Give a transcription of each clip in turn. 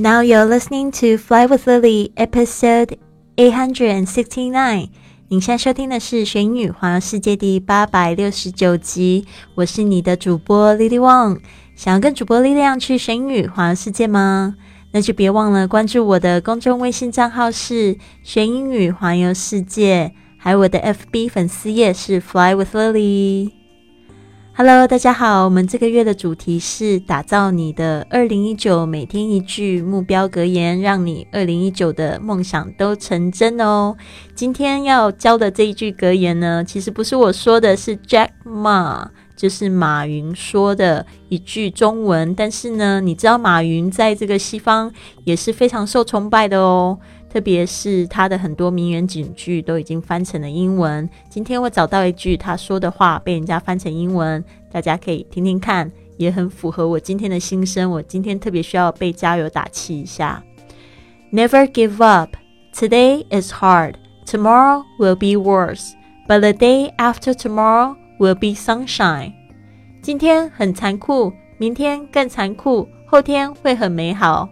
Now you're listening to Fly with Lily, episode eight hundred and sixty nine. 您现在收听的是《学英语环游世界》第八百六十九集。我是你的主播 Lily Wang。想要跟主播力量去学英语环游世界吗？那就别忘了关注我的公众微信账号是“学英语环游世界”，还有我的 FB 粉丝页是 “Fly with Lily”。Hello，大家好，我们这个月的主题是打造你的二零一九每天一句目标格言，让你二零一九的梦想都成真哦。今天要教的这一句格言呢，其实不是我说的，是 Jack Ma，就是马云说的一句中文。但是呢，你知道马云在这个西方也是非常受崇拜的哦。特别是他的很多名言警句都已经翻成了英文。今天我找到一句他说的话被人家翻成英文，大家可以听听看，也很符合我今天的心声。我今天特别需要被加油打气一下。Never give up. Today is hard. Tomorrow will be worse, but the day after tomorrow will be sunshine. 今天很残酷，明天更残酷，后天会很美好。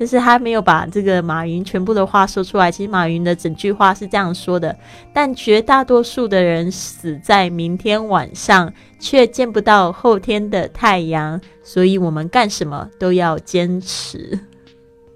但是他没有把这个马云全部的话说出来。其实马云的整句话是这样说的：但绝大多数的人死在明天晚上，却见不到后天的太阳。所以我们干什么都要坚持。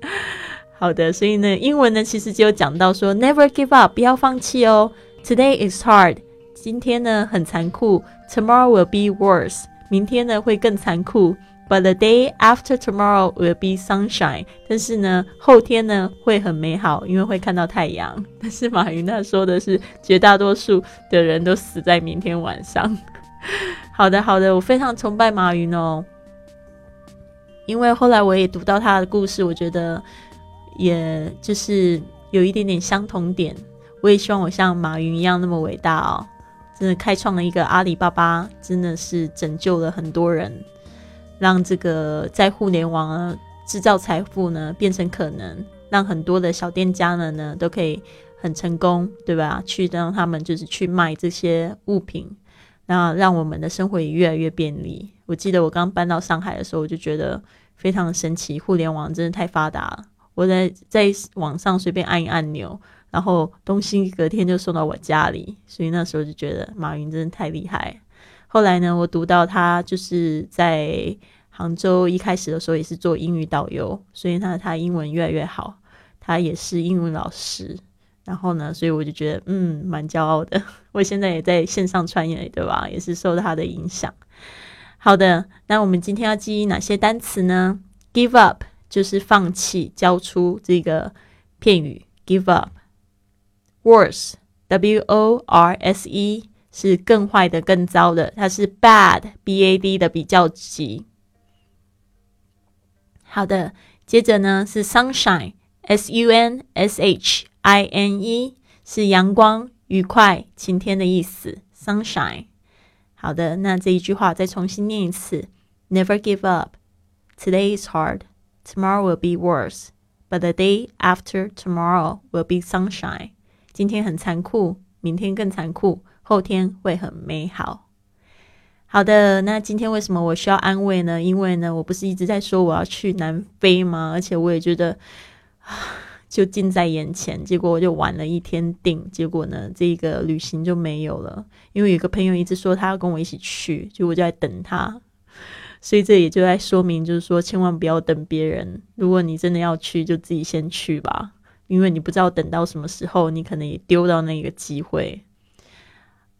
好的，所以呢，英文呢其实就讲到说：Never give up，不要放弃哦。Today is hard，今天呢很残酷。Tomorrow will be worse，明天呢会更残酷。But the day after tomorrow will be sunshine。但是呢，后天呢会很美好，因为会看到太阳。但是马云他说的是，绝大多数的人都死在明天晚上。好的，好的，我非常崇拜马云哦，因为后来我也读到他的故事，我觉得也就是有一点点相同点。我也希望我像马云一样那么伟大哦，真的开创了一个阿里巴巴，真的是拯救了很多人。让这个在互联网制造财富呢变成可能，让很多的小店家呢呢都可以很成功，对吧？去让他们就是去卖这些物品，那让我们的生活也越来越便利。我记得我刚搬到上海的时候，我就觉得非常神奇，互联网真的太发达了。我在在网上随便按一按钮，然后东西隔天就送到我家里，所以那时候就觉得马云真的太厉害。后来呢，我读到他就是在杭州一开始的时候也是做英语导游，所以呢，他英文越来越好。他也是英文老师，然后呢，所以我就觉得嗯，蛮骄傲的。我现在也在线上创业，对吧？也是受他的影响。好的，那我们今天要记忆哪些单词呢？Give up 就是放弃、交出这个片语。Give up。Worse，W O R S E。是更坏的、更糟的，它是 bad，b a d 的比较级。好的，接着呢是 sunshine，s u n s h i n e，是阳光、愉快、晴天的意思。sunshine。好的，那这一句话再重新念一次：Never give up. Today is hard. Tomorrow will be worse, but the day after tomorrow will be sunshine. 今天很残酷，明天更残酷。 后天会很美好。好的，那今天为什么我需要安慰呢？因为呢，我不是一直在说我要去南非吗？而且我也觉得就近在眼前，结果我就晚了一天订，结果呢，这个旅行就没有了。因为有个朋友一直说他要跟我一起去，就我就在等他。所以这也就在说明，就是说千万不要等别人。如果你真的要去，就自己先去吧，因为你不知道等到什么时候，你可能也丢到那个机会。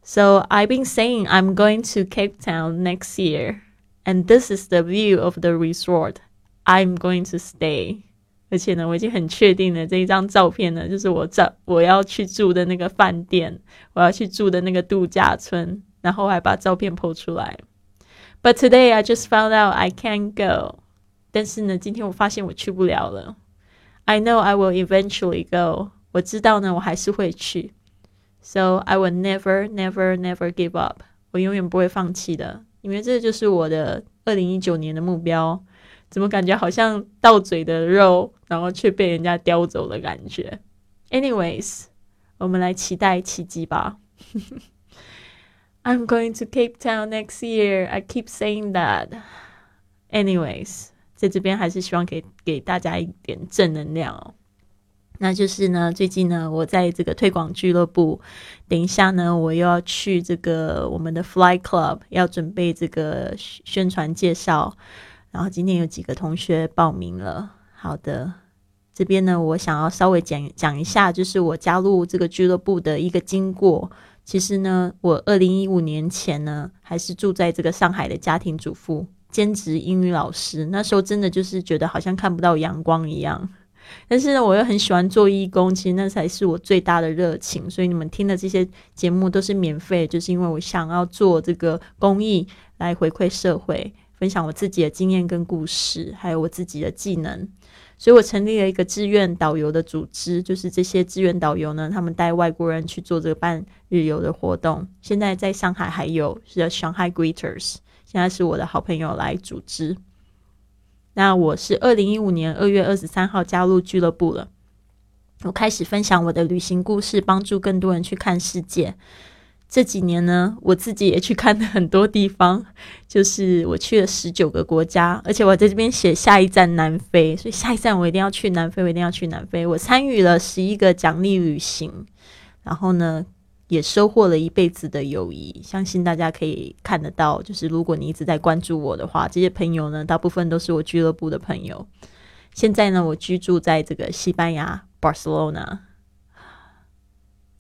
So I've been saying I'm going to Cape Town next year, and this is the view of the resort I'm going to stay. 而且呢，我已经很确定了这一张照片呢，就是我在我要去住的那个饭店，我要去住的那个度假村，然后还把照片 po 出来。But today I just found out I can't go. 但是呢，今天我发现我去不了了。I know I will eventually go. 我知道呢，我还是会去。 So I will never, never, never give up。我永远不会放弃的，因为这就是我的二零一九年的目标。怎么感觉好像到嘴的肉，然后却被人家叼走的感觉？Anyways，我们来期待奇迹吧。I'm going to Cape Town next year. I keep saying that. Anyways，在这边还是希望给给大家一点正能量哦。那就是呢，最近呢，我在这个推广俱乐部，等一下呢，我又要去这个我们的 Fly Club，要准备这个宣传介绍。然后今天有几个同学报名了。好的，这边呢，我想要稍微讲讲一下，就是我加入这个俱乐部的一个经过。其实呢，我二零一五年前呢，还是住在这个上海的家庭主妇，兼职英语老师。那时候真的就是觉得好像看不到阳光一样。但是呢，我又很喜欢做义工，其实那才是我最大的热情。所以你们听的这些节目都是免费，就是因为我想要做这个公益来回馈社会，分享我自己的经验跟故事，还有我自己的技能。所以我成立了一个志愿导游的组织，就是这些志愿导游呢，他们带外国人去做这个半日游的活动。现在在上海还有是叫 Shanghai Greeters，现在是我的好朋友来组织。那我是二零一五年二月二十三号加入俱乐部了。我开始分享我的旅行故事，帮助更多人去看世界。这几年呢，我自己也去看了很多地方，就是我去了十九个国家，而且我在这边写下一站南非，所以下一站我一定要去南非，我一定要去南非。我参与了十一个奖励旅行，然后呢。也收获了一辈子的友谊，相信大家可以看得到。就是如果你一直在关注我的话，这些朋友呢，大部分都是我俱乐部的朋友。现在呢，我居住在这个西班牙 Barcelona。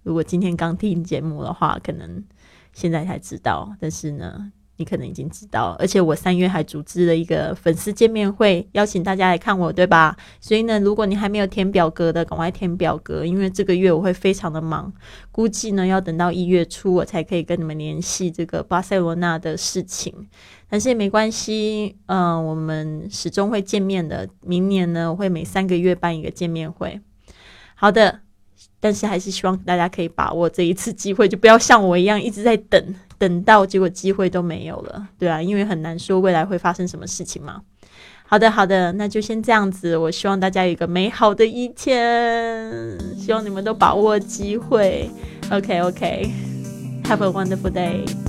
如果今天刚听节目的话，可能现在才知道，但是呢。你可能已经知道，而且我三月还组织了一个粉丝见面会，邀请大家来看我，对吧？所以呢，如果你还没有填表格的，赶快填表格，因为这个月我会非常的忙，估计呢要等到一月初我才可以跟你们联系这个巴塞罗那的事情。但是也没关系，嗯，我们始终会见面的。明年呢，我会每三个月办一个见面会。好的，但是还是希望大家可以把握这一次机会，就不要像我一样一直在等。等到结果机会都没有了，对啊，因为很难说未来会发生什么事情嘛。好的，好的，那就先这样子。我希望大家有一个美好的一天，希望你们都把握机会。OK，OK，Have a wonderful day。